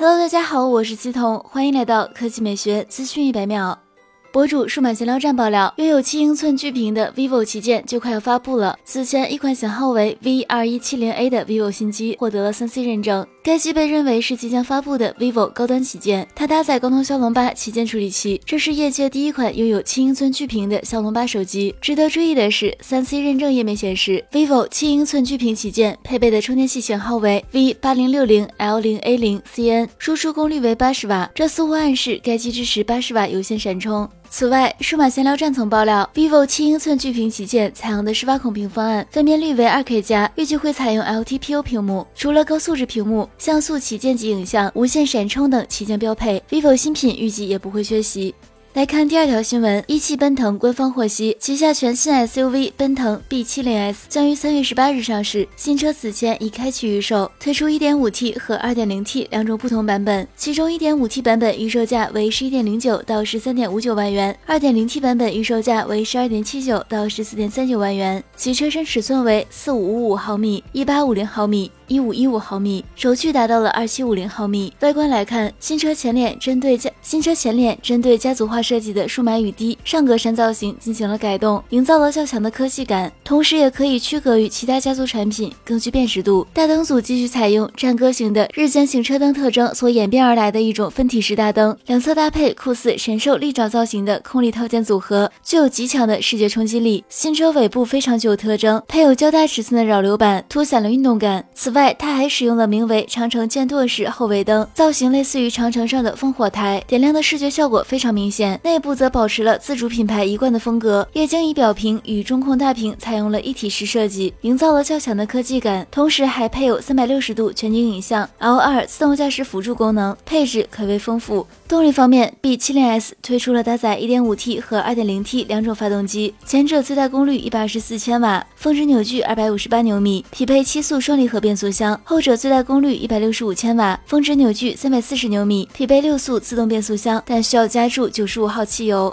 Hello，大家好，我是季彤，欢迎来到科技美学资讯一百秒。博主数码闲聊站爆料，拥有七英寸巨屏的 vivo 旗舰就快要发布了。此前，一款型号为 V 二一七零 A 的 vivo 新机获得了三 C 认证，该机被认为是即将发布的 vivo 高端旗舰。它搭载高通骁龙八旗舰处理器，这是业界第一款拥有七英寸巨屏的骁龙八手机。值得注意的是，三 C 认证页面显示，vivo 七英寸巨屏旗舰配备的充电器型号为 V 八零六零 L 零 A 零 CN，输出功率为八十瓦，这似乎暗示该机支持八十瓦有线闪充。此外，数码闲聊站曾爆料，vivo 七英寸巨屏旗舰采用的是挖孔屏方案，分辨率为二 K 加，预计会采用 LTPO 屏幕。除了高素质屏幕、像素旗舰级影像、无线闪充等旗舰标配，vivo 新品预计也不会缺席。来看第二条新闻，一汽奔腾官方获悉，旗下全新 SUV 奔腾 B70S 将于三月十八日上市。新车此前已开启预售，推出 1.5T 和 2.0T 两种不同版本，其中 1.5T 版本预售价为十一点零九到十三点五九万元，2.0T 版本预售价为十二点七九到十四点三九万元。其车身尺寸为四五五五毫米、一八五零毫米。一五一五毫米，轴距达到了二七五零毫米。外观来看，新车前脸针对家新车前脸针对家族化设计的数码雨滴上格栅造型进行了改动，营造了较强的科技感，同时也可以区隔于其他家族产品，更具辨识度。大灯组继续采用战歌型的日间行车灯特征所演变而来的一种分体式大灯，两侧搭配酷似神兽利爪造型的空力套件组合，具有极强的视觉冲击力。新车尾部非常具有特征，配有较大尺寸的扰流板，凸显了运动感。此外，它还使用了名为长城剑舵式后尾灯，造型类似于长城上的烽火台，点亮的视觉效果非常明显。内部则保持了自主品牌一贯的风格，液晶仪表屏与中控大屏采采用了一体式设计，营造了较强的科技感。同时还配有三百六十度全景影像、L2 自动驾驶辅助功能，配置可谓丰富。动力方面，B70S 推出了搭载 1.5T 和 2.0T 两种发动机，前者最大功率一百二十四千瓦，峰值扭矩二百五十八牛米，匹配七速双离合变速箱；后者最大功率一百六十五千瓦，峰值扭矩三百四十牛米，匹配六速自动变速箱，但需要加注九十五号汽油。